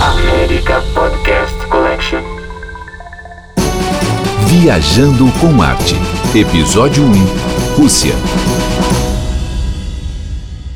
América Podcast Collection. Viajando com Arte. Episódio 1. Rússia.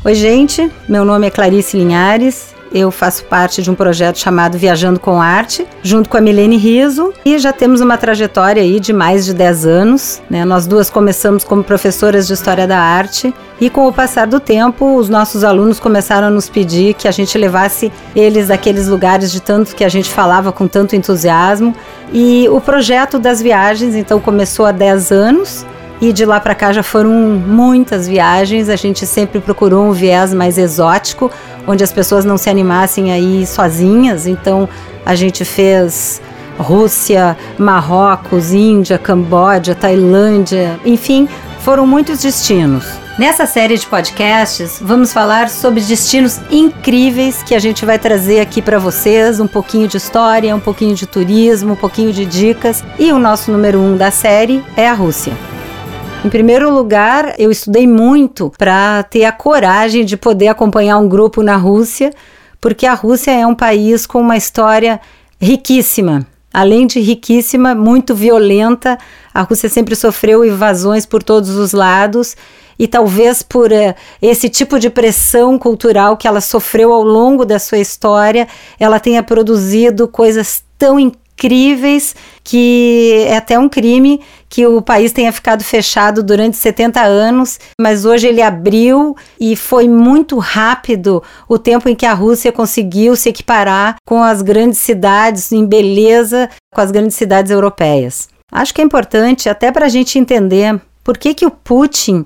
Oi, gente. Meu nome é Clarice Linhares. Eu faço parte de um projeto chamado Viajando com Arte, junto com a Milene Riso, e já temos uma trajetória aí de mais de 10 anos. Né? Nós duas começamos como professoras de História da Arte, e com o passar do tempo, os nossos alunos começaram a nos pedir que a gente levasse eles daqueles lugares de tanto que a gente falava com tanto entusiasmo. E o projeto das viagens, então, começou há 10 anos, e de lá para cá já foram muitas viagens. A gente sempre procurou um viés mais exótico, onde as pessoas não se animassem aí sozinhas. Então a gente fez Rússia, Marrocos, Índia, Camboja, Tailândia, enfim, foram muitos destinos. Nessa série de podcasts, vamos falar sobre destinos incríveis que a gente vai trazer aqui para vocês, um pouquinho de história, um pouquinho de turismo, um pouquinho de dicas. E o nosso número um da série é a Rússia. Em primeiro lugar, eu estudei muito para ter a coragem de poder acompanhar um grupo na Rússia, porque a Rússia é um país com uma história riquíssima. Além de riquíssima, muito violenta, a Rússia sempre sofreu invasões por todos os lados e talvez por uh, esse tipo de pressão cultural que ela sofreu ao longo da sua história, ela tenha produzido coisas tão incríveis incríveis que é até um crime que o país tenha ficado fechado durante 70 anos, mas hoje ele abriu e foi muito rápido o tempo em que a Rússia conseguiu se equiparar com as grandes cidades em beleza, com as grandes cidades europeias. Acho que é importante até para a gente entender por que, que o Putin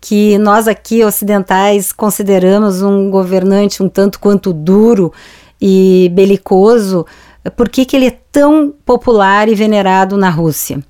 que nós aqui ocidentais consideramos um governante um tanto quanto duro e belicoso, por que, que ele é tão popular e venerado na Rússia.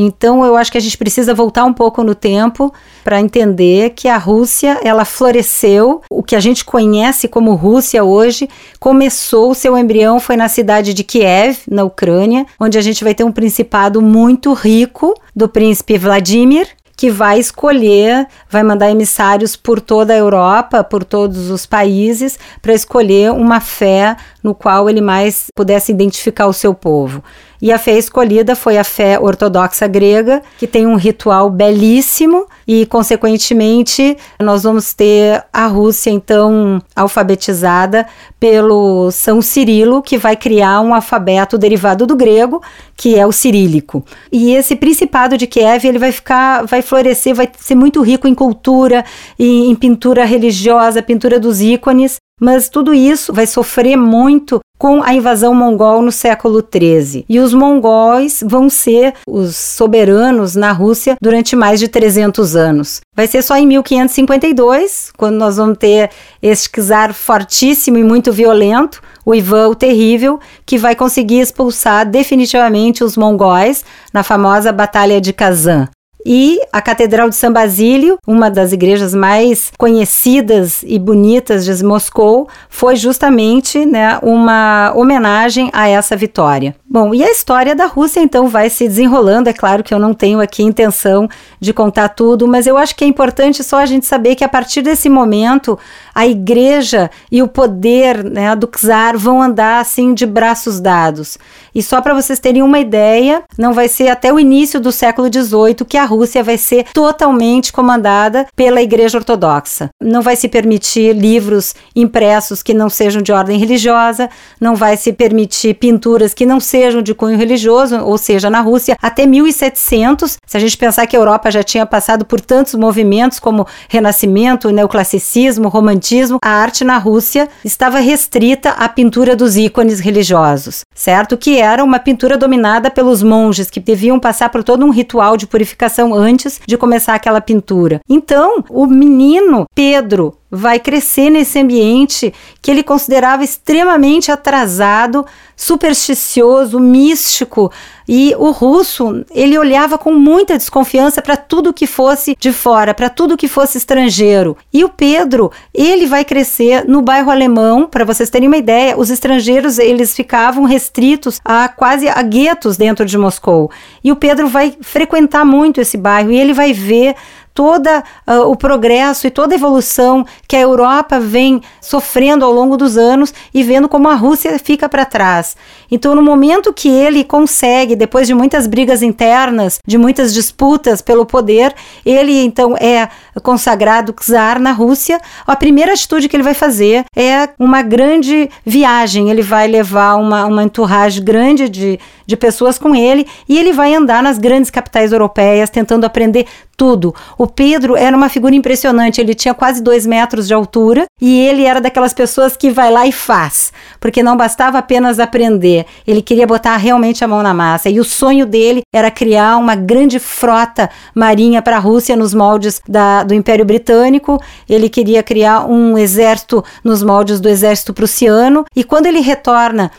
Então eu acho que a gente precisa voltar um pouco no tempo para entender que a Rússia, ela floresceu, o que a gente conhece como Rússia hoje, começou, seu embrião foi na cidade de Kiev, na Ucrânia, onde a gente vai ter um principado muito rico do príncipe Vladimir, que vai escolher, vai mandar emissários por toda a Europa, por todos os países, para escolher uma fé no qual ele mais pudesse identificar o seu povo. E a fé escolhida foi a fé ortodoxa grega, que tem um ritual belíssimo e, consequentemente, nós vamos ter a Rússia, então, alfabetizada pelo São Cirilo, que vai criar um alfabeto derivado do grego, que é o cirílico. E esse principado de Kiev, ele vai ficar, vai florescer, vai ser muito rico em cultura, em, em pintura religiosa, pintura dos ícones, mas tudo isso vai sofrer muito com a invasão mongol no século XIII. E os mongóis vão ser os soberanos na Rússia durante mais de 300 anos. Vai ser só em 1552, quando nós vamos ter este czar fortíssimo e muito violento, o Ivan o Terrível, que vai conseguir expulsar definitivamente os mongóis na famosa Batalha de Kazan. E a Catedral de São Basílio, uma das igrejas mais conhecidas e bonitas de Moscou, foi justamente né, uma homenagem a essa vitória. Bom, e a história da Rússia então vai se desenrolando. É claro que eu não tenho aqui intenção de contar tudo, mas eu acho que é importante só a gente saber que a partir desse momento a igreja e o poder né, do czar vão andar assim de braços dados. E só para vocês terem uma ideia, não vai ser até o início do século XVIII que a Rússia vai ser totalmente comandada pela Igreja Ortodoxa. Não vai se permitir livros impressos que não sejam de ordem religiosa, não vai se permitir pinturas que não sejam de cunho religioso, ou seja, na Rússia até 1700. Se a gente pensar que a Europa já tinha passado por tantos movimentos como Renascimento, Neoclassicismo, Romantismo, a arte na Rússia estava restrita à pintura dos ícones religiosos, certo? Que era uma pintura dominada pelos monges que deviam passar por todo um ritual de purificação antes de começar aquela pintura. Então, o menino Pedro vai crescer nesse ambiente que ele considerava extremamente atrasado, supersticioso, místico. E o russo, ele olhava com muita desconfiança para tudo que fosse de fora, para tudo que fosse estrangeiro. E o Pedro, ele vai crescer no bairro alemão, para vocês terem uma ideia, os estrangeiros, eles ficavam restritos a quase a guetos dentro de Moscou. E o Pedro vai frequentar muito esse bairro e ele vai ver toda uh, o progresso e toda a evolução que a Europa vem sofrendo ao longo dos anos e vendo como a Rússia fica para trás. Então, no momento que ele consegue, depois de muitas brigas internas, de muitas disputas pelo poder, ele então é consagrado czar na Rússia. A primeira atitude que ele vai fazer é uma grande viagem. Ele vai levar uma, uma entourage grande de, de pessoas com ele e ele vai andar nas grandes capitais europeias tentando aprender tudo. O Pedro era uma figura impressionante, ele tinha quase dois metros de altura e ele era daquelas pessoas que vai lá e faz, porque não bastava apenas aprender, ele queria botar realmente a mão na massa. E o sonho dele era criar uma grande frota marinha para a Rússia nos moldes da, do Império Britânico, ele queria criar um exército nos moldes do exército prussiano, e quando ele retorna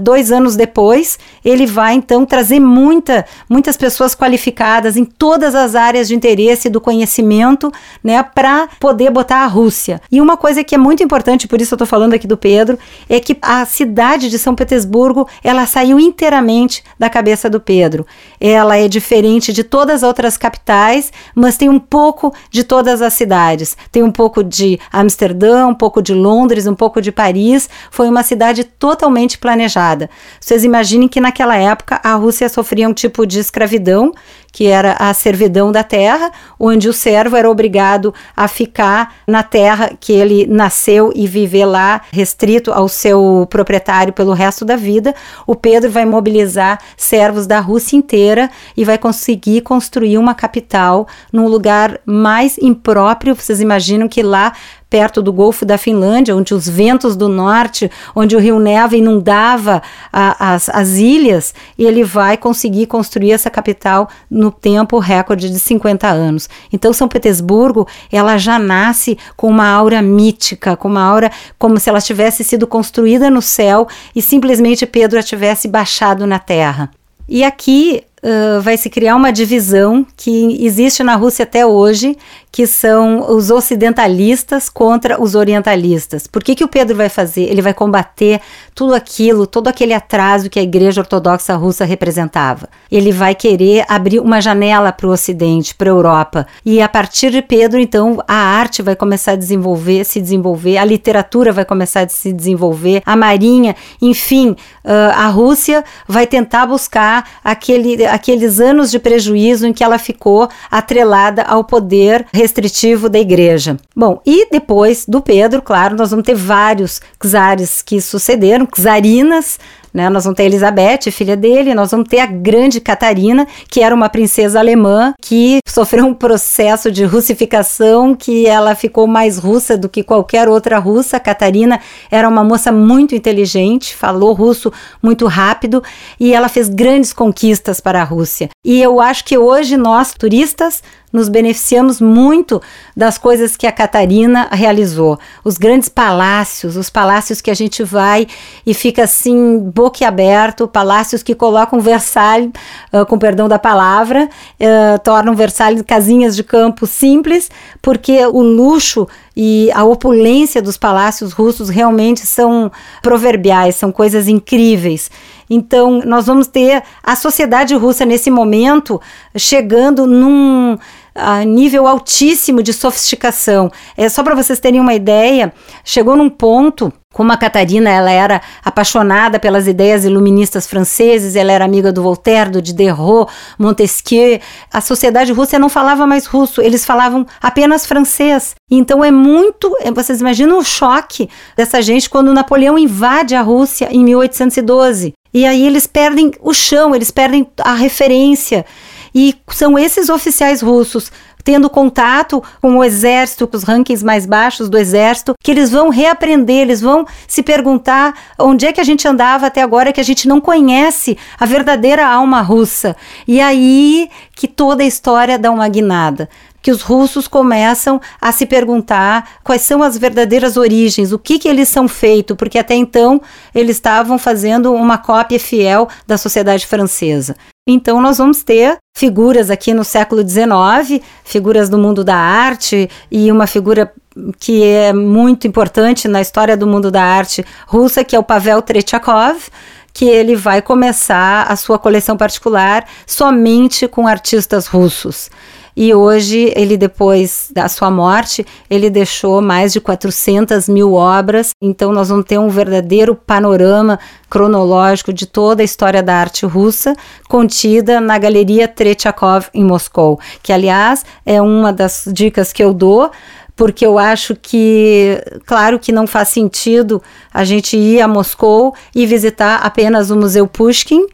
dois anos depois, ele vai então trazer muita, muitas pessoas qualificadas em todas as áreas de interesse do conhecimento, né, para poder botar a Rússia. E uma coisa que é muito importante, por isso eu estou falando aqui do Pedro, é que a cidade de São Petersburgo, ela saiu inteiramente da cabeça do Pedro. Ela é diferente de todas as outras capitais, mas tem um pouco de todas as cidades. Tem um pouco de Amsterdã, um pouco de Londres, um pouco de Paris. Foi uma cidade totalmente planejada planejada. Vocês imaginem que naquela época a Rússia sofria um tipo de escravidão, que era a servidão da terra, onde o servo era obrigado a ficar na terra que ele nasceu e viver lá, restrito ao seu proprietário pelo resto da vida. O Pedro vai mobilizar servos da Rússia inteira e vai conseguir construir uma capital num lugar mais impróprio. Vocês imaginam que lá perto do Golfo da Finlândia, onde os ventos do norte, onde o rio Neva inundava a, as, as ilhas, e ele vai conseguir construir essa capital no tempo recorde de 50 anos. Então, São Petersburgo, ela já nasce com uma aura mítica, com uma aura como se ela tivesse sido construída no céu e simplesmente Pedro a tivesse baixado na terra. E aqui uh, vai se criar uma divisão que existe na Rússia até hoje, que são os ocidentalistas contra os orientalistas. Por que, que o Pedro vai fazer? Ele vai combater tudo aquilo, todo aquele atraso que a Igreja Ortodoxa Russa representava. Ele vai querer abrir uma janela para o Ocidente, para a Europa. E a partir de Pedro, então, a arte vai começar a desenvolver, se desenvolver, a literatura vai começar a se desenvolver, a marinha, enfim, uh, a Rússia vai tentar buscar aquele, aqueles anos de prejuízo em que ela ficou atrelada ao poder restritivo da igreja. Bom, e depois do Pedro, claro, nós vamos ter vários czares que sucederam, czarinas, né? Nós vamos ter Elizabeth, filha dele, nós vamos ter a grande Catarina, que era uma princesa alemã que sofreu um processo de russificação, que ela ficou mais russa do que qualquer outra russa. A Catarina era uma moça muito inteligente, falou russo muito rápido e ela fez grandes conquistas para a Rússia. E eu acho que hoje nós, turistas, nos beneficiamos muito das coisas que a Catarina realizou. Os grandes palácios, os palácios que a gente vai e fica assim, boquiaberto, palácios que colocam Versalhes, uh, com perdão da palavra, uh, tornam Versalhes casinhas de campo simples, porque o luxo e a opulência dos palácios russos realmente são proverbiais, são coisas incríveis. Então, nós vamos ter a sociedade russa nesse momento chegando num a nível altíssimo de sofisticação. É só para vocês terem uma ideia, chegou num ponto como a Catarina ela era apaixonada pelas ideias iluministas franceses, ela era amiga do Voltaire, do Diderot, Montesquieu. A sociedade russa não falava mais russo, eles falavam apenas francês. Então é muito, é, vocês imaginam o choque dessa gente quando Napoleão invade a Rússia em 1812. E aí eles perdem o chão, eles perdem a referência. E são esses oficiais russos tendo contato com o exército, com os rankings mais baixos do exército, que eles vão reaprender, eles vão se perguntar onde é que a gente andava até agora que a gente não conhece a verdadeira alma russa. E aí que toda a história dá uma guinada que os russos começam a se perguntar quais são as verdadeiras origens, o que que eles são feitos, porque até então eles estavam fazendo uma cópia fiel da sociedade francesa. Então, nós vamos ter figuras aqui no século XIX, figuras do mundo da arte, e uma figura que é muito importante na história do mundo da arte russa, que é o Pavel Tretyakov, que ele vai começar a sua coleção particular somente com artistas russos. E hoje ele depois da sua morte ele deixou mais de 400 mil obras. Então nós vamos ter um verdadeiro panorama cronológico de toda a história da arte russa contida na Galeria Tretiakov em Moscou, que aliás é uma das dicas que eu dou porque eu acho que, claro que não faz sentido a gente ir a Moscou e visitar apenas o Museu Pushkin,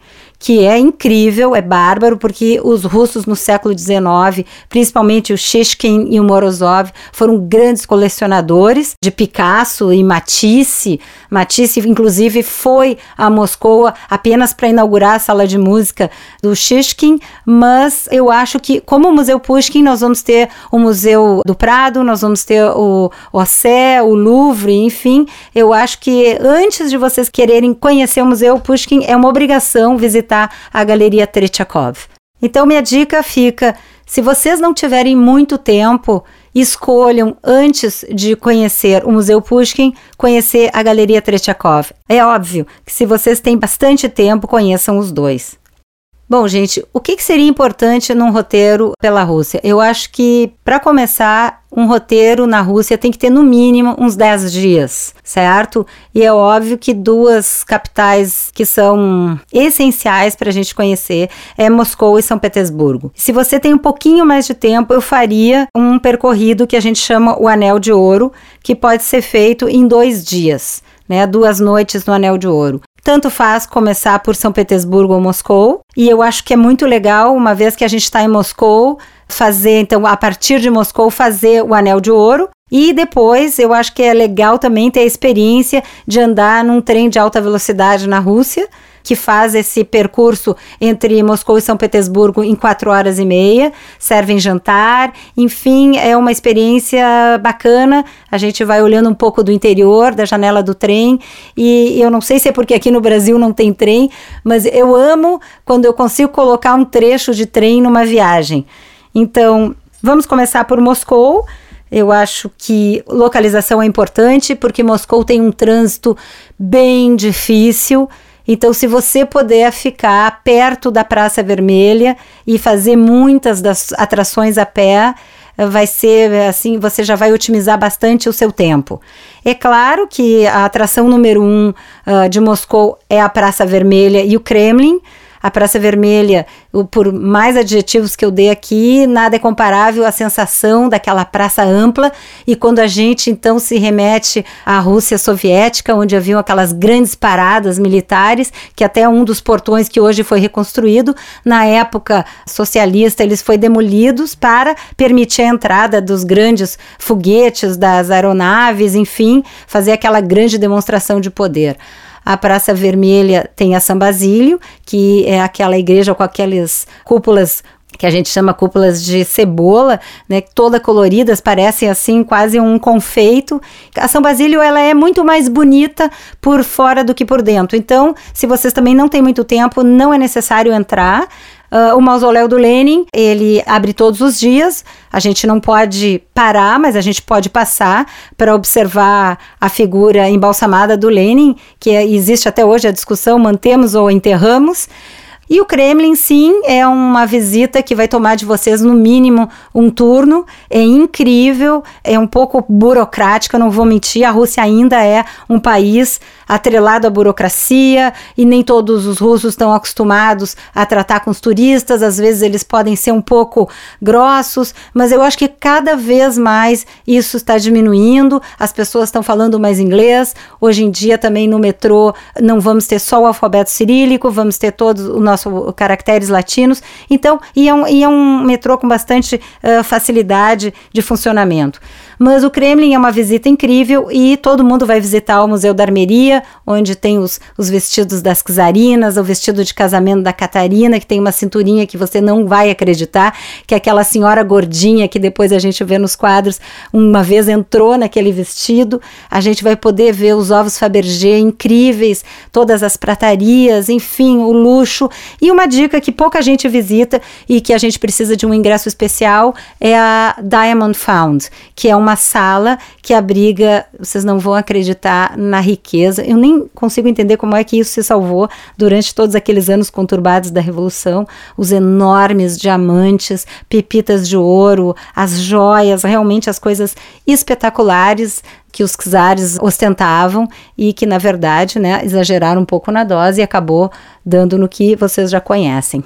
que é incrível, é bárbaro, porque os russos no século XIX, principalmente o Shishkin e o Morozov, foram grandes colecionadores de Picasso e Matisse. Matisse, inclusive, foi a Moscou apenas para inaugurar a sala de música do Shishkin, mas eu acho que, como o Museu Pushkin, nós vamos ter o Museu do Prado, nós vamos ter o Ossé, o Louvre, enfim, eu acho que antes de vocês quererem conhecer o Museu Pushkin, é uma obrigação visitar a Galeria Tretiakov. Então, minha dica fica: se vocês não tiverem muito tempo, escolham, antes de conhecer o Museu Pushkin, conhecer a Galeria Tretiakov. É óbvio que se vocês têm bastante tempo, conheçam os dois. Bom, gente, o que, que seria importante num roteiro pela Rússia? Eu acho que, para começar, um roteiro na Rússia tem que ter no mínimo uns 10 dias, certo? E é óbvio que duas capitais que são essenciais para a gente conhecer é Moscou e São Petersburgo. Se você tem um pouquinho mais de tempo, eu faria um percorrido que a gente chama o Anel de Ouro, que pode ser feito em dois dias. Né, duas noites no Anel de Ouro. Tanto faz começar por São Petersburgo ou Moscou, e eu acho que é muito legal, uma vez que a gente está em Moscou, fazer, então, a partir de Moscou, fazer o Anel de Ouro. E depois, eu acho que é legal também ter a experiência de andar num trem de alta velocidade na Rússia que faz esse percurso entre Moscou e São Petersburgo em quatro horas e meia, servem jantar, enfim, é uma experiência bacana. A gente vai olhando um pouco do interior, da janela do trem, e eu não sei se é porque aqui no Brasil não tem trem, mas eu amo quando eu consigo colocar um trecho de trem numa viagem. Então, vamos começar por Moscou. Eu acho que localização é importante porque Moscou tem um trânsito bem difícil. Então, se você puder ficar perto da Praça Vermelha e fazer muitas das atrações a pé, vai ser assim, você já vai otimizar bastante o seu tempo. É claro que a atração número um uh, de Moscou é a Praça Vermelha e o Kremlin. A Praça Vermelha, por mais adjetivos que eu dei aqui, nada é comparável à sensação daquela praça ampla. E quando a gente então se remete à Rússia soviética, onde haviam aquelas grandes paradas militares, que até um dos portões que hoje foi reconstruído, na época socialista, eles foi demolidos para permitir a entrada dos grandes foguetes, das aeronaves, enfim, fazer aquela grande demonstração de poder. A Praça Vermelha tem a São Basílio, que é aquela igreja com aquelas cúpulas que a gente chama cúpulas de cebola, né, toda coloridas, parecem assim quase um confeito. A São Basílio ela é muito mais bonita por fora do que por dentro. Então, se vocês também não têm muito tempo, não é necessário entrar. Uh, o mausoléu do Lenin, ele abre todos os dias. A gente não pode parar, mas a gente pode passar para observar a figura embalsamada do Lenin, que é, existe até hoje a discussão: mantemos ou enterramos. E o Kremlin, sim, é uma visita que vai tomar de vocês no mínimo um turno. É incrível, é um pouco burocrática, não vou mentir. A Rússia ainda é um país atrelado à burocracia e nem todos os russos estão acostumados a tratar com os turistas. Às vezes eles podem ser um pouco grossos, mas eu acho que cada vez mais isso está diminuindo. As pessoas estão falando mais inglês. Hoje em dia também no metrô não vamos ter só o alfabeto cirílico, vamos ter todos o nosso caracteres latinos. Então, e é um, e é um metrô com bastante uh, facilidade de funcionamento. Mas o Kremlin é uma visita incrível e todo mundo vai visitar o Museu da Armeria, onde tem os, os vestidos das czarinas, o vestido de casamento da Catarina, que tem uma cinturinha que você não vai acreditar, que é aquela senhora gordinha que depois a gente vê nos quadros, uma vez entrou naquele vestido. A gente vai poder ver os ovos Fabergé incríveis, todas as pratarias, enfim, o luxo. E uma dica que pouca gente visita e que a gente precisa de um ingresso especial é a Diamond Found, que é uma sala que abriga, vocês não vão acreditar na riqueza. Eu nem consigo entender como é que isso se salvou durante todos aqueles anos conturbados da Revolução. Os enormes diamantes, pepitas de ouro, as joias, realmente as coisas espetaculares que os czares ostentavam e que, na verdade, né, exageraram um pouco na dose e acabou dando no que vocês já conhecem.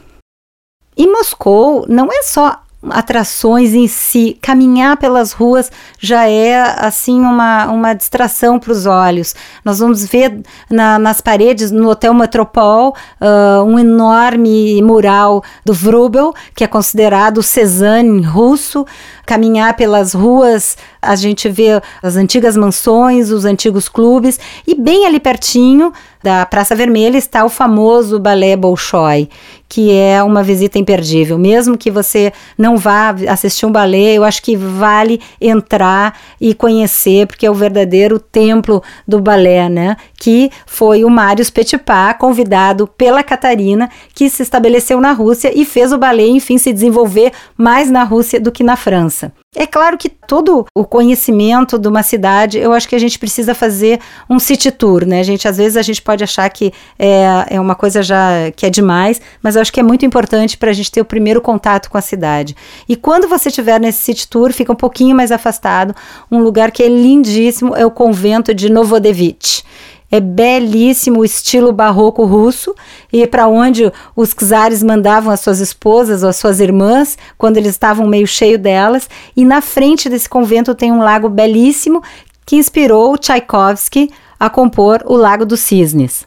E Moscou não é só atrações em si, caminhar pelas ruas já é assim uma, uma distração para os olhos. Nós vamos ver na, nas paredes no Hotel Metropol uh, um enorme mural do Vrubel, que é considerado o Cezanne russo. Caminhar pelas ruas, a gente vê as antigas mansões, os antigos clubes, e bem ali pertinho da Praça Vermelha está o famoso Balé Bolshoi, que é uma visita imperdível. Mesmo que você não vá assistir um balé, eu acho que vale entrar e conhecer, porque é o verdadeiro templo do balé, né? Que foi o Marius Petipa, convidado pela Catarina, que se estabeleceu na Rússia e fez o balé, enfim, se desenvolver mais na Rússia do que na França. É claro que todo o conhecimento de uma cidade, eu acho que a gente precisa fazer um city tour, né? A gente, às vezes, a gente pode achar que é, é uma coisa já que é demais, mas eu acho que é muito importante para a gente ter o primeiro contato com a cidade. E quando você estiver nesse city tour, fica um pouquinho mais afastado, um lugar que é lindíssimo é o convento de Novodevich. É belíssimo o estilo barroco russo e para onde os czares mandavam as suas esposas ou as suas irmãs quando eles estavam meio cheio delas. E na frente desse convento tem um lago belíssimo que inspirou Tchaikovsky a compor o Lago dos Cisnes.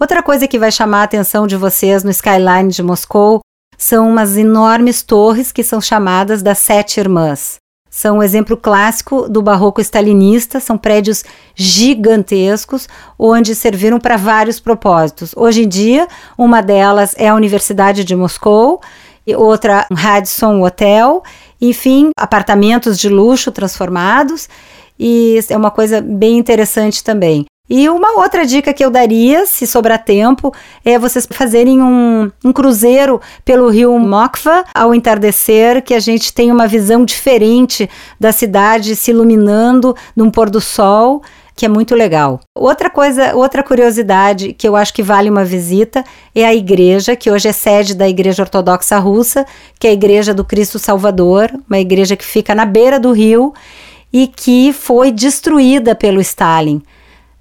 Outra coisa que vai chamar a atenção de vocês no skyline de Moscou são umas enormes torres que são chamadas das Sete Irmãs são um exemplo clássico do barroco stalinista, são prédios gigantescos, onde serviram para vários propósitos. Hoje em dia, uma delas é a Universidade de Moscou, e outra um Radisson Hotel, enfim, apartamentos de luxo transformados, e é uma coisa bem interessante também. E uma outra dica que eu daria, se sobrar tempo, é vocês fazerem um, um cruzeiro pelo rio Mokva ao entardecer, que a gente tem uma visão diferente da cidade se iluminando num pôr do sol que é muito legal. Outra coisa, outra curiosidade que eu acho que vale uma visita é a igreja, que hoje é sede da Igreja Ortodoxa Russa, que é a Igreja do Cristo Salvador, uma igreja que fica na beira do rio e que foi destruída pelo Stalin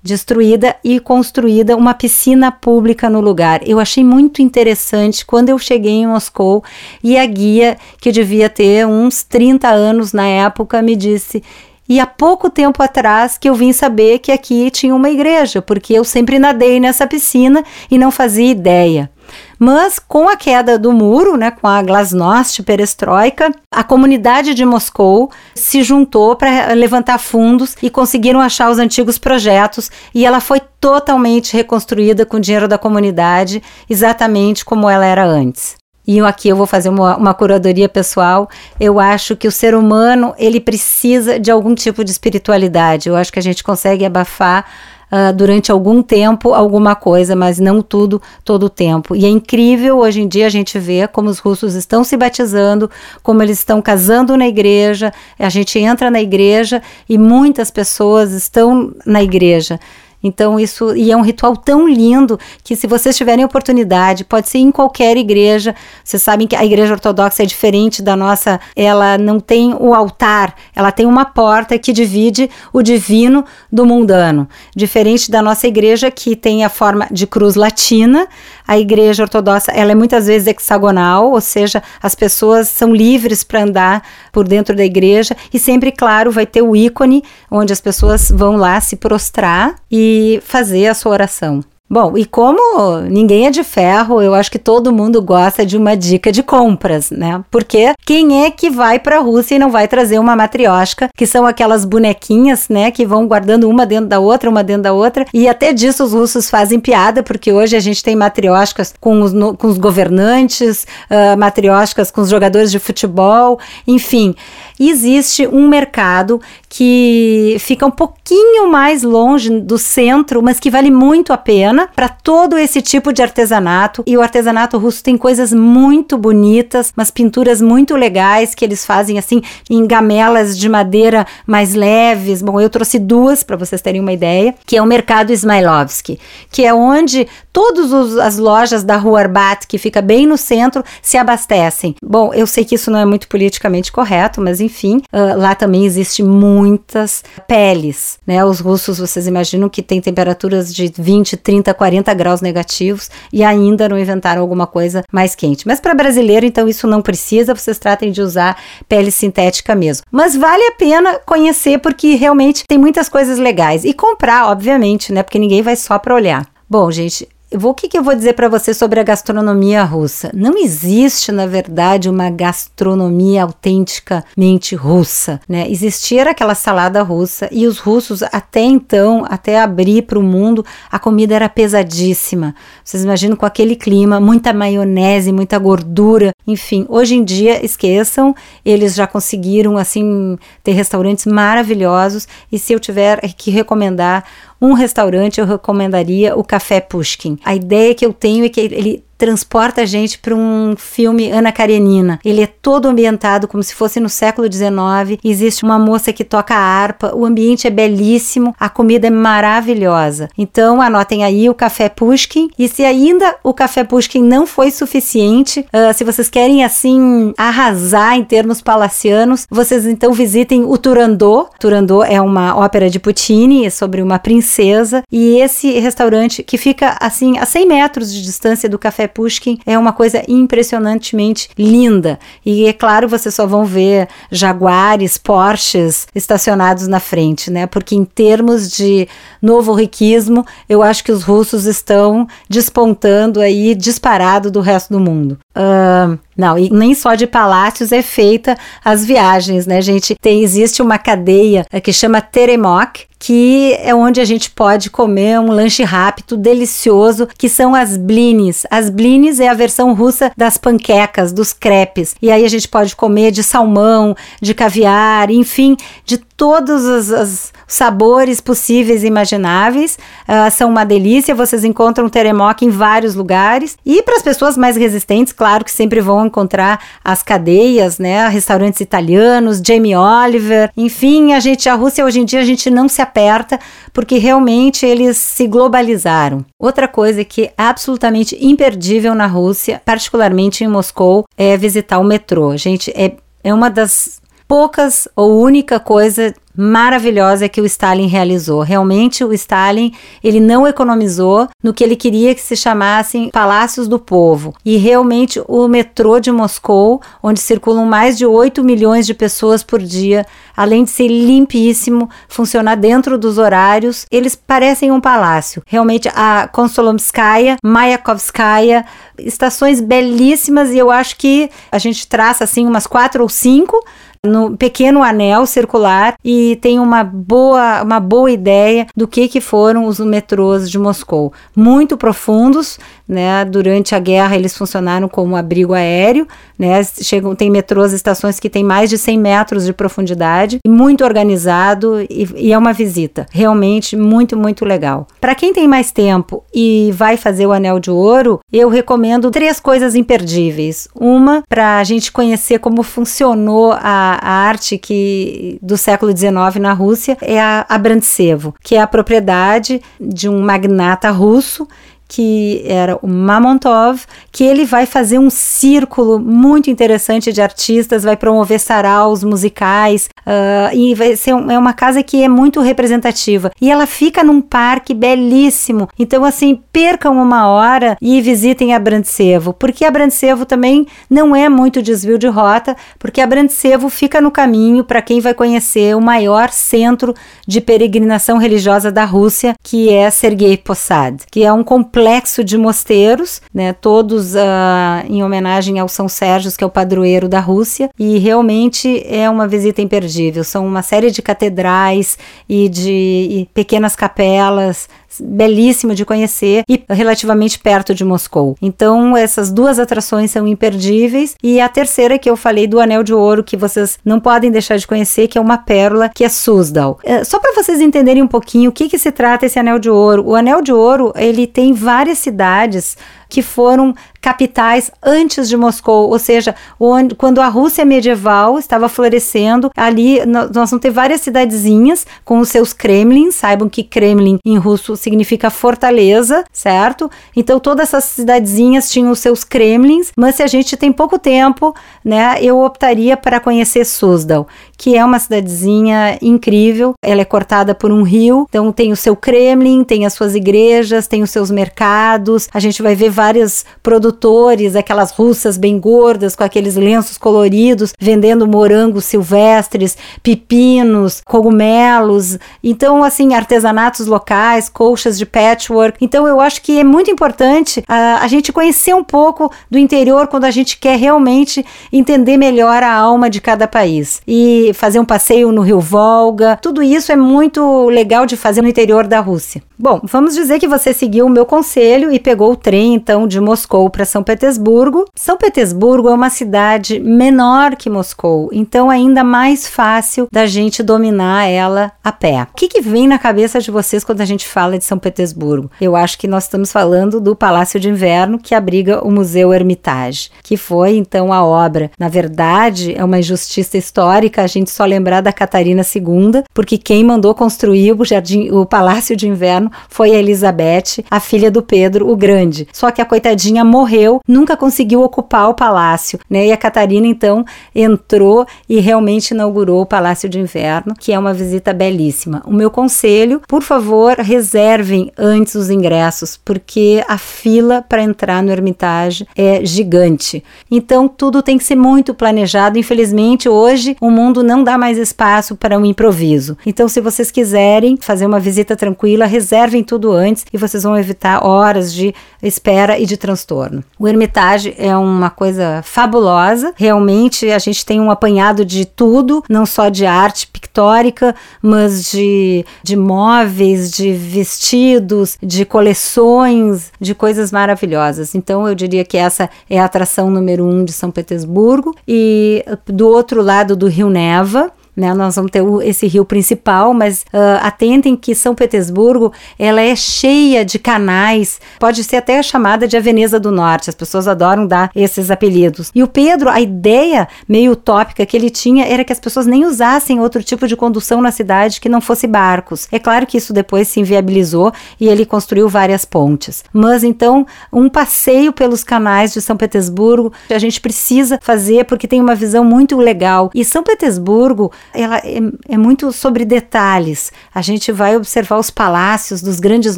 destruída e construída uma piscina pública no lugar. Eu achei muito interessante quando eu cheguei em Moscou e a guia, que devia ter uns 30 anos na época, me disse. E há pouco tempo atrás que eu vim saber que aqui tinha uma igreja, porque eu sempre nadei nessa piscina e não fazia ideia. Mas com a queda do muro, né, com a glasnost perestroika, a comunidade de Moscou se juntou para levantar fundos e conseguiram achar os antigos projetos e ela foi totalmente reconstruída com dinheiro da comunidade, exatamente como ela era antes. E aqui eu vou fazer uma, uma curadoria pessoal. Eu acho que o ser humano ele precisa de algum tipo de espiritualidade. Eu acho que a gente consegue abafar uh, durante algum tempo alguma coisa, mas não tudo todo o tempo. E é incrível hoje em dia a gente ver como os russos estão se batizando, como eles estão casando na igreja. A gente entra na igreja e muitas pessoas estão na igreja. Então, isso e é um ritual tão lindo que, se vocês tiverem oportunidade, pode ser em qualquer igreja. Vocês sabem que a igreja ortodoxa é diferente da nossa, ela não tem o altar, ela tem uma porta que divide o divino do mundano. Diferente da nossa igreja, que tem a forma de cruz latina, a igreja ortodoxa ela é muitas vezes hexagonal, ou seja, as pessoas são livres para andar por dentro da igreja e sempre, claro, vai ter o ícone onde as pessoas vão lá se prostrar e fazer a sua oração. Bom, e como ninguém é de ferro, eu acho que todo mundo gosta de uma dica de compras, né? Porque quem é que vai para a Rússia e não vai trazer uma matriosca, que são aquelas bonequinhas, né, que vão guardando uma dentro da outra, uma dentro da outra, e até disso os russos fazem piada, porque hoje a gente tem matrioscas com os, no, com os governantes, uh, com os jogadores de futebol, enfim, existe um mercado que fica um pouquinho mais longe do centro, mas que vale muito a pena para todo esse tipo de artesanato. E o artesanato russo tem coisas muito bonitas, umas pinturas muito legais que eles fazem assim em gamelas de madeira mais leves. Bom, eu trouxe duas para vocês terem uma ideia, que é o Mercado Smailovski, que é onde todas as lojas da Rua Arbat, que fica bem no centro, se abastecem. Bom, eu sei que isso não é muito politicamente correto, mas enfim, uh, lá também existe muitas peles, né? Os russos, vocês imaginam que tem temperaturas de 20, 30, 40 graus negativos e ainda não inventaram alguma coisa mais quente. Mas para brasileiro, então isso não precisa, vocês tratem de usar pele sintética mesmo. Mas vale a pena conhecer porque realmente tem muitas coisas legais e comprar, obviamente, né? Porque ninguém vai só para olhar. Bom, gente, o que, que eu vou dizer para você sobre a gastronomia russa? Não existe, na verdade, uma gastronomia autenticamente russa, né? Existia aquela salada russa e os russos, até então, até abrir para o mundo, a comida era pesadíssima. Vocês imaginam com aquele clima, muita maionese, muita gordura, enfim. Hoje em dia, esqueçam, eles já conseguiram, assim, ter restaurantes maravilhosos e se eu tiver que recomendar um restaurante, eu recomendaria o Café Pushkin. A ideia que eu tenho é que ele transporta a gente para um filme Ana Karenina. Ele é todo ambientado como se fosse no século XIX. Existe uma moça que toca harpa, o ambiente é belíssimo, a comida é maravilhosa. Então anotem aí o Café Pushkin. E se ainda o Café Pushkin não foi suficiente, uh, se vocês querem assim arrasar em termos palacianos, vocês então visitem o Turandot. Turandot é uma ópera de Puccini, é sobre uma princesa. E esse restaurante que fica assim a 100 metros de distância do Café Pushkin é uma coisa impressionantemente linda. E é claro, vocês só vão ver Jaguares, Porsches estacionados na frente, né? Porque em termos de novo riquismo, eu acho que os russos estão despontando aí disparado do resto do mundo. Uh, não, e nem só de palácios é feita as viagens, né, gente? Tem, existe uma cadeia que chama Teremok, que é onde a gente pode comer um lanche rápido, delicioso, que são as blines. As blines é a versão russa das panquecas, dos crepes. E aí a gente pode comer de salmão, de caviar, enfim, de todos os, os sabores possíveis e imagináveis. Uh, são uma delícia, vocês encontram teremoca em vários lugares. E para as pessoas mais resistentes, claro que sempre vão encontrar as cadeias, né? Restaurantes italianos, Jamie Oliver, enfim, a gente, a Rússia hoje em dia a gente não se aperta porque realmente eles se globalizaram. Outra coisa que é absolutamente imperdível na Rússia, particularmente em Moscou, é visitar o metrô. Gente, é, é uma das poucas ou única coisa maravilhosa que o Stalin realizou. Realmente o Stalin, ele não economizou no que ele queria que se chamassem palácios do povo. E realmente o metrô de Moscou, onde circulam mais de 8 milhões de pessoas por dia, além de ser limpíssimo, funcionar dentro dos horários, eles parecem um palácio. Realmente a Konsolomskaya, Mayakovskaya, estações belíssimas e eu acho que a gente traça assim umas quatro ou cinco no pequeno anel circular e tem uma boa, uma boa ideia do que, que foram os metrôs de Moscou. Muito profundos, né? Durante a guerra eles funcionaram como abrigo aéreo, né? Chegam, tem metrôs, estações que têm mais de 100 metros de profundidade, muito organizado e, e é uma visita realmente muito, muito legal. Para quem tem mais tempo e vai fazer o Anel de Ouro, eu recomendo três coisas imperdíveis. Uma, para a gente conhecer como funcionou a, a, arte que do século XIX na Rússia, é a Abrantsevo, que é a propriedade de um magnata russo que era o Mamontov, que ele vai fazer um círculo muito interessante de artistas, vai promover saraus musicais, uh, e vai ser um, é uma casa que é muito representativa. E ela fica num parque belíssimo. Então, assim, percam uma hora e visitem a Brandsevo, porque a Brandsevo também não é muito desvio de rota, porque a Brandsevo fica no caminho para quem vai conhecer o maior centro de peregrinação religiosa da Rússia, que é Sergei Posad, que é um complexo de mosteiros, né, todos uh, em homenagem ao São Sérgio, que é o padroeiro da Rússia, e realmente é uma visita imperdível. São uma série de catedrais e de e pequenas capelas belíssimo de conhecer e relativamente perto de Moscou. Então, essas duas atrações são imperdíveis. E a terceira que eu falei do Anel de Ouro, que vocês não podem deixar de conhecer, que é uma pérola, que é Suzdal. É, só para vocês entenderem um pouquinho o que, que se trata esse Anel de Ouro. O Anel de Ouro, ele tem várias cidades que foram capitais antes de Moscou, ou seja, onde, quando a Rússia medieval estava florescendo, ali nós, vamos ter várias cidadezinhas com os seus Kremlins, saibam que Kremlin em russo significa fortaleza, certo? Então todas essas cidadezinhas tinham os seus Kremlins, mas se a gente tem pouco tempo, né, eu optaria para conhecer Suzdal, que é uma cidadezinha incrível, ela é cortada por um rio, então tem o seu Kremlin, tem as suas igrejas, tem os seus mercados, a gente vai ver vários produtores, aquelas russas bem gordas com aqueles lenços coloridos, vendendo morangos silvestres, pepinos, cogumelos. Então, assim, artesanatos locais, colchas de patchwork. Então, eu acho que é muito importante a, a gente conhecer um pouco do interior quando a gente quer realmente entender melhor a alma de cada país. E fazer um passeio no Rio Volga, tudo isso é muito legal de fazer no interior da Rússia. Bom, vamos dizer que você seguiu o meu conselho e pegou o trem então de Moscou para São Petersburgo. São Petersburgo é uma cidade menor que Moscou, então é ainda mais fácil da gente dominar ela a pé. O que, que vem na cabeça de vocês quando a gente fala de São Petersburgo? Eu acho que nós estamos falando do Palácio de Inverno que abriga o Museu Hermitage, que foi então a obra. Na verdade, é uma injustiça histórica a gente só lembrar da Catarina II, porque quem mandou construir o jardim, o Palácio de Inverno foi a Elizabeth, a filha do Pedro o Grande. Só que a coitadinha morreu, nunca conseguiu ocupar o palácio, né? E a Catarina então entrou e realmente inaugurou o Palácio de Inverno, que é uma visita belíssima. O meu conselho, por favor, reservem antes os ingressos, porque a fila para entrar no Hermitage é gigante. Então tudo tem que ser muito planejado. Infelizmente, hoje o mundo não dá mais espaço para um improviso. Então, se vocês quiserem fazer uma visita tranquila, reservem tudo antes e vocês vão evitar horas de espera e de transtorno. O Hermitage é uma coisa fabulosa, realmente a gente tem um apanhado de tudo, não só de arte pictórica, mas de, de móveis, de vestidos, de coleções, de coisas maravilhosas. Então eu diria que essa é a atração número um de São Petersburgo. E do outro lado do Rio Neva, né? Nós vamos ter o, esse rio principal, mas uh, atentem que São Petersburgo ela é cheia de canais, pode ser até chamada de a Veneza do Norte. As pessoas adoram dar esses apelidos. E o Pedro, a ideia meio utópica que ele tinha era que as pessoas nem usassem outro tipo de condução na cidade que não fosse barcos. É claro que isso depois se inviabilizou e ele construiu várias pontes. Mas então, um passeio pelos canais de São Petersburgo a gente precisa fazer porque tem uma visão muito legal. E São Petersburgo ela é, é, muito sobre detalhes. A gente vai observar os palácios dos grandes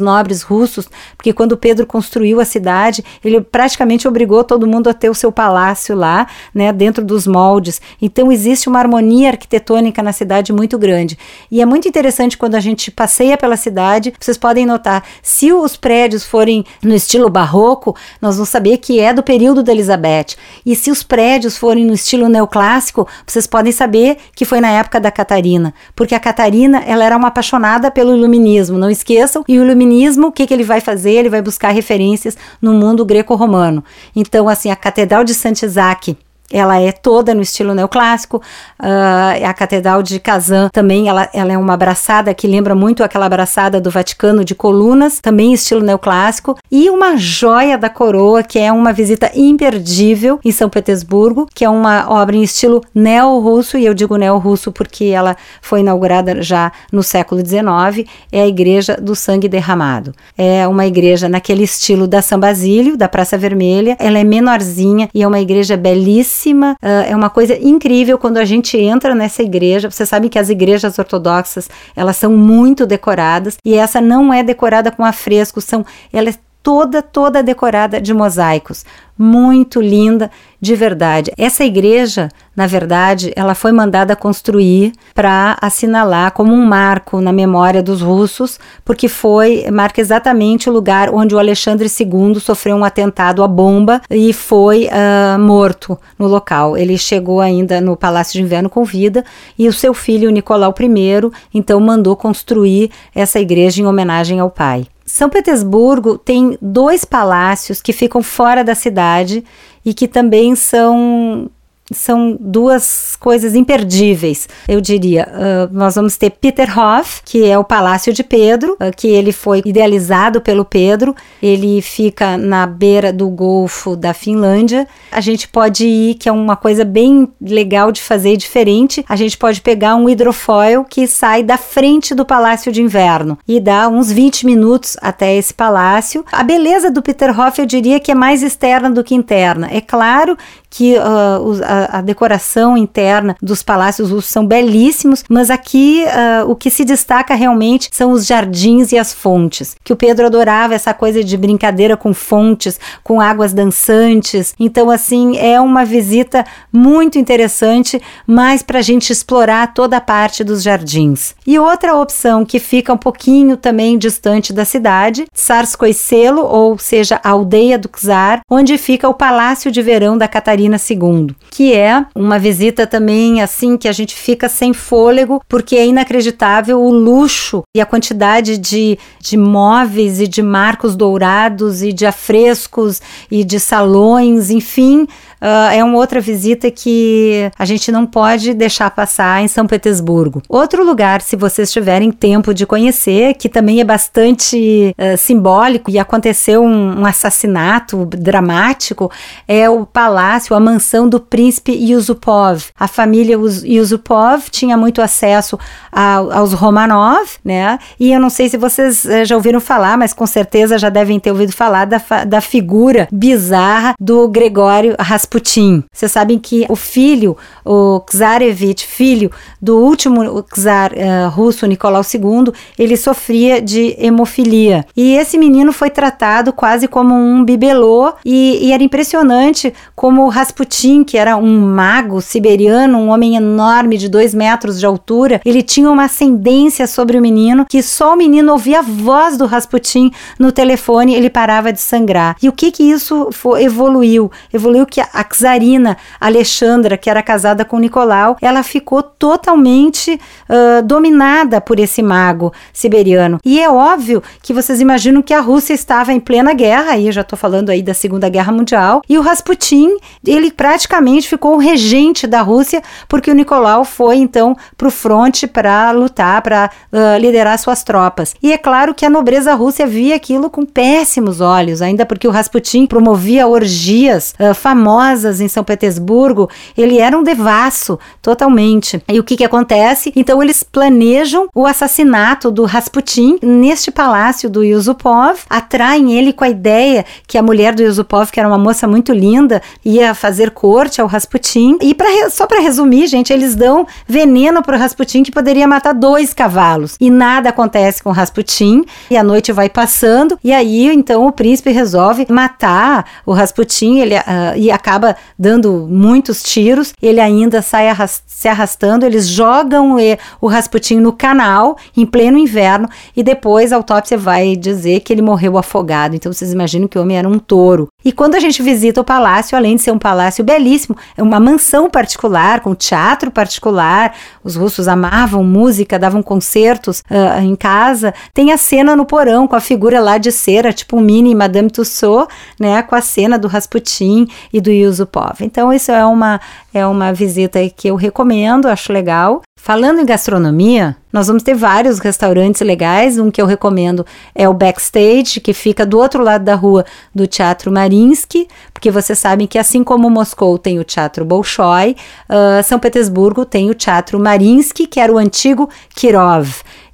nobres russos, porque quando Pedro construiu a cidade, ele praticamente obrigou todo mundo a ter o seu palácio lá, né, dentro dos moldes. Então existe uma harmonia arquitetônica na cidade muito grande. E é muito interessante quando a gente passeia pela cidade, vocês podem notar, se os prédios forem no estilo barroco, nós vamos saber que é do período da Elizabeth. E se os prédios forem no estilo neoclássico, vocês podem saber que foi na época da Catarina, porque a Catarina ela era uma apaixonada pelo iluminismo, não esqueçam. E o iluminismo, o que, que ele vai fazer? Ele vai buscar referências no mundo greco-romano. Então, assim, a Catedral de Isaac ela é toda no estilo neoclássico. Uh, a Catedral de Kazan também, ela, ela é uma abraçada que lembra muito aquela abraçada do Vaticano de colunas, também estilo neoclássico. E uma joia da coroa, que é uma visita imperdível em São Petersburgo, que é uma obra em estilo neo-russo, e eu digo neo-russo porque ela foi inaugurada já no século XIX, é a Igreja do Sangue Derramado. É uma igreja naquele estilo da São Basílio, da Praça Vermelha. Ela é menorzinha e é uma igreja belíssima belíssima, uh, é uma coisa incrível quando a gente entra nessa igreja. Você sabe que as igrejas ortodoxas elas são muito decoradas e essa não é decorada com afrescos, são ela é toda toda decorada de mosaicos muito linda, de verdade. Essa igreja, na verdade, ela foi mandada construir para assinalar como um marco na memória dos russos, porque foi marca exatamente o lugar onde o Alexandre II sofreu um atentado à bomba e foi uh, morto no local. Ele chegou ainda no Palácio de Inverno com vida e o seu filho Nicolau I então mandou construir essa igreja em homenagem ao pai. São Petersburgo tem dois palácios que ficam fora da cidade e que também são são duas coisas imperdíveis, eu diria. Uh, nós vamos ter Peterhof, que é o Palácio de Pedro, uh, que ele foi idealizado pelo Pedro. Ele fica na beira do Golfo da Finlândia. A gente pode ir, que é uma coisa bem legal de fazer e diferente. A gente pode pegar um hidrofoil que sai da frente do Palácio de Inverno e dá uns 20 minutos até esse palácio. A beleza do Peterhof, eu diria que é mais externa do que interna. É claro que uh, a, a, decoração interna dos palácios são belíssimos, mas aqui uh, o que se destaca realmente são os jardins e as fontes. Que o Pedro adorava essa coisa de brincadeira com fontes, com águas dançantes. Então, assim, é uma visita muito interessante, mais para a gente explorar toda a parte dos jardins. E outra opção que fica um pouquinho também distante da cidade, Sarskoicelo, ou seja, a aldeia do Czar, onde fica o Palácio de Verão da Catarina Catarina II, que é uma visita também assim que a gente fica sem fôlego, porque é inacreditável o luxo e a quantidade de, de móveis e de marcos dourados e de afrescos e de salões, enfim, uh, é uma outra visita que a gente não pode deixar passar em São Petersburgo. Outro lugar, se vocês tiverem tempo de conhecer, que também é bastante uh, simbólico e aconteceu um, um, assassinato dramático, é o palácio, a mansão do príncipe Yusupov. A família Yusupov tinha muito acesso a, aos Romanov, né? E eu não sei se vocês uh, já ouviram falar, mas com certeza já devem ter ouvido falar da, da figura bizarra do Gregório Rasputin Rasputin. Vocês sabem que o filho, o Czarevich, filho do último czar uh, russo, Nicolau II, ele sofria de hemofilia. E esse menino foi tratado quase como um bibelô e, e era impressionante como o Rasputin, que era um mago siberiano, um homem enorme de dois metros de altura, ele tinha uma ascendência sobre o menino que só o menino ouvia a voz do Rasputin no telefone, ele parava de sangrar. E o que que isso evoluiu? Evoluiu que a czarina Alexandra, que era casada com Nicolau, ela ficou totalmente uh, dominada por esse mago siberiano. E é óbvio que vocês imaginam que a Rússia estava em plena guerra, aí eu já estou falando aí da Segunda Guerra Mundial, e o Rasputin, ele praticamente ficou o regente da Rússia, porque o Nicolau foi então para o fronte para lutar, para uh, liderar suas tropas. E é claro que a nobreza russa via aquilo com péssimos olhos, ainda porque o Rasputin promovia orgias uh, famosas famosas em São Petersburgo, ele era um devasso totalmente. E o que que acontece? Então eles planejam o assassinato do Rasputin neste palácio do Yusupov, atraem ele com a ideia que a mulher do Yusupov, que era uma moça muito linda, ia fazer corte ao Rasputin. E para só para resumir, gente, eles dão veneno para o Rasputin que poderia matar dois cavalos. E nada acontece com o Rasputin, e a noite vai passando, e aí então o príncipe resolve matar o Rasputin, ele uh, e acaba acaba dando muitos tiros, ele ainda sai arrast se arrastando, eles jogam o Rasputin no canal em pleno inverno e depois a autópsia vai dizer que ele morreu afogado. Então vocês imaginam que o homem era um touro. E quando a gente visita o palácio, além de ser um palácio belíssimo, é uma mansão particular, com teatro particular, os russos amavam música, davam concertos uh, em casa. Tem a cena no porão com a figura lá de cera, tipo um mini Madame Tussauds, né, com a cena do Rasputin e do Yusupov. Então isso é uma é uma visita que eu recomendo, acho legal. Falando em gastronomia, nós vamos ter vários restaurantes legais. Um que eu recomendo é o Backstage, que fica do outro lado da rua do Teatro Marinsky, porque vocês sabem que assim como Moscou tem o Teatro Bolshoi, uh, São Petersburgo tem o Teatro Marinsky, que era o antigo Kirov.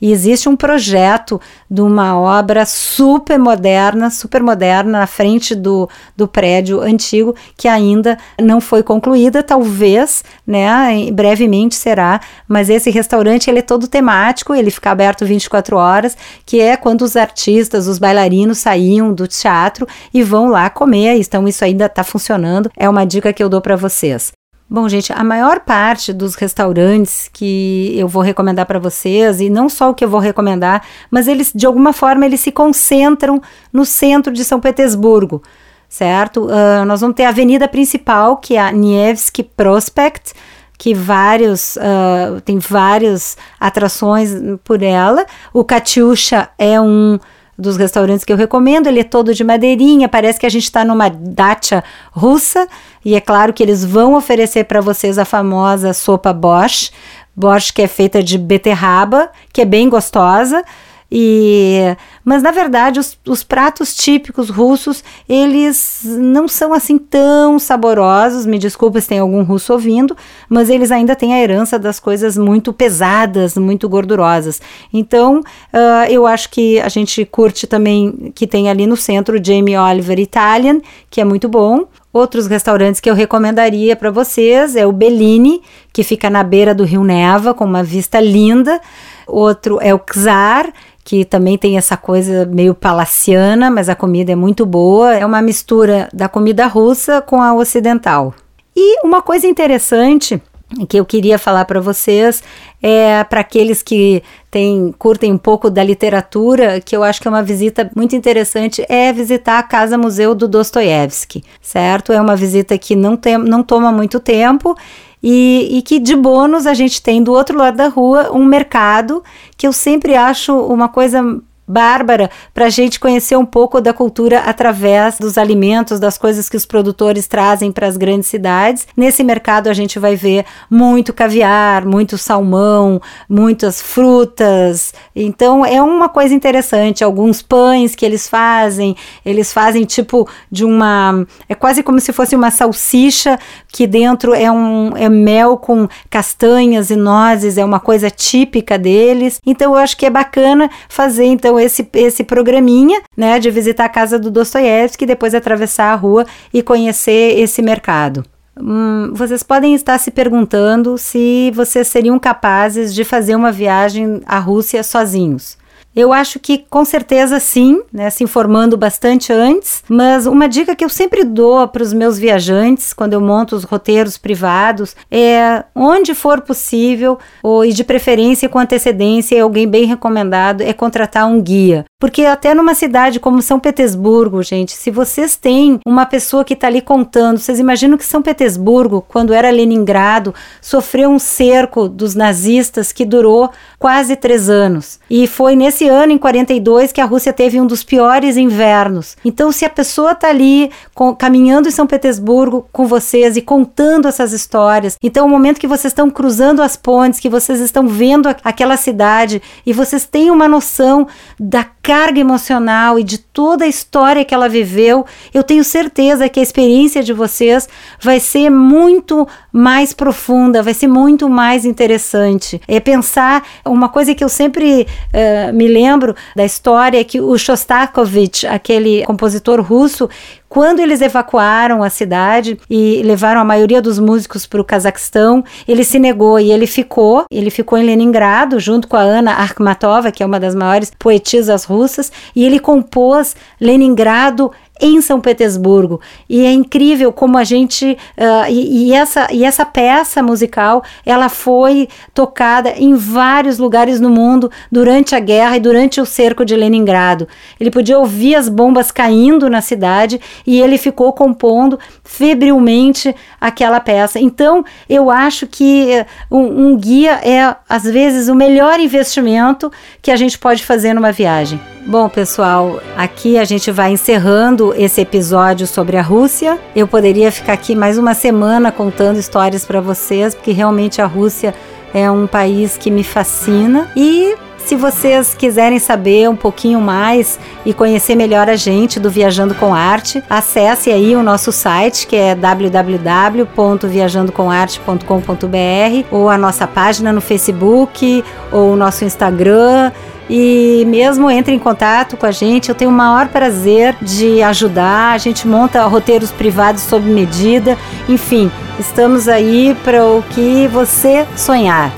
E existe um projeto de uma obra super moderna, super moderna, na frente do, do prédio antigo, que ainda não foi concluída, talvez, né, brevemente será, mas esse restaurante ele é todo temático, ele fica aberto 24 horas, que é quando os artistas, os bailarinos saíam do teatro e vão lá comer, então isso ainda está funcionando, é uma dica que eu dou para vocês. Bom, gente, a maior parte dos restaurantes que eu vou recomendar para vocês, e não só o que eu vou recomendar, mas eles, de alguma forma, eles se concentram no centro de São Petersburgo, certo? Uh, nós vamos ter a avenida principal, que é a Nevsky Prospect, que vários, uh, tem várias atrações por ela. O Katyusha é um dos restaurantes que eu recomendo. Ele é todo de madeirinha, parece que a gente está numa dacha russa. E é claro que eles vão oferecer para vocês a famosa sopa Bosch. Bosch que é feita de beterraba, que é bem gostosa. E, mas na verdade os, os, pratos típicos russos eles não são assim tão saborosos. Me desculpa se tem algum russo ouvindo, mas eles ainda têm a herança das coisas muito pesadas, muito gordurosas. Então uh, eu acho que a gente curte também que tem ali no centro Jamie Oliver Italian, que é muito bom. Outros restaurantes que eu recomendaria para vocês é o Bellini, que fica na beira do Rio Neva, com uma vista linda. Outro é o Czar, que também tem essa coisa meio palaciana, mas a comida é muito boa. É uma mistura da comida russa com a ocidental. E uma coisa interessante que eu queria falar para vocês é para aqueles que têm, curtem um pouco da literatura, que eu acho que é uma visita muito interessante, é visitar a Casa Museu do Dostoiévski, certo? É uma visita que não, tem, não toma muito tempo e, e, que de bônus a gente tem do outro lado da rua um mercado que eu sempre acho uma coisa Bárbara, para a gente conhecer um pouco da cultura através dos alimentos, das coisas que os produtores trazem para as grandes cidades. Nesse mercado a gente vai ver muito caviar, muito salmão, muitas frutas. Então é uma coisa interessante. Alguns pães que eles fazem, eles fazem tipo de uma. É quase como se fosse uma salsicha que dentro é um é mel com castanhas e nozes, é uma coisa típica deles. Então eu acho que é bacana fazer então então esse, esse programinha, né, de visitar a casa do Dostoiévski, depois atravessar a rua e conhecer esse mercado. Hum, vocês podem estar se perguntando se vocês seriam capazes de fazer uma viagem à Rússia sozinhos. Eu acho que com certeza sim, né, se informando bastante antes, mas uma dica que eu sempre dou para os meus viajantes quando eu monto os roteiros privados é onde for possível, ou, e de preferência com antecedência, alguém bem recomendado é contratar um guia. Porque até numa cidade como São Petersburgo, gente, se vocês têm uma pessoa que está ali contando, vocês imaginam que São Petersburgo, quando era Leningrado, sofreu um cerco dos nazistas que durou quase três anos. E foi nesse ano, em 42, que a Rússia teve um dos piores invernos. Então, se a pessoa está ali com, caminhando em São Petersburgo com vocês e contando essas histórias, então, o momento que vocês estão cruzando as pontes, que vocês estão vendo aquela cidade e vocês têm uma noção da carga emocional e de toda a história que ela viveu, eu tenho certeza que a experiência de vocês vai ser muito mais profunda, vai ser muito mais interessante. É pensar uma coisa que eu sempre uh, me lembro da história que o Shostakovich, aquele compositor russo, quando eles evacuaram a cidade e levaram a maioria dos músicos para o Cazaquistão, ele se negou e ele ficou. Ele ficou em Leningrado junto com a Ana Akhmatova, que é uma das maiores poetisas russas, e ele compôs Leningrado em São Petersburgo. E é incrível como a gente. Uh, e, e, essa, e essa peça musical ela foi tocada em vários lugares no mundo durante a guerra e durante o cerco de Leningrado. Ele podia ouvir as bombas caindo na cidade e ele ficou compondo febrilmente aquela peça. Então, eu acho que um, um guia é, às vezes, o melhor investimento que a gente pode fazer numa viagem. Bom, pessoal, aqui a gente vai encerrando esse episódio sobre a Rússia. Eu poderia ficar aqui mais uma semana contando histórias para vocês, porque realmente a Rússia é um país que me fascina. E se vocês quiserem saber um pouquinho mais e conhecer melhor a gente do Viajando com Arte, acesse aí o nosso site que é www.viajandocomarte.com.br ou a nossa página no Facebook ou o nosso Instagram e mesmo entre em contato com a gente, eu tenho o maior prazer de ajudar. A gente monta roteiros privados sob medida. Enfim, estamos aí para o que você sonhar.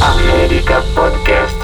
América Podcast.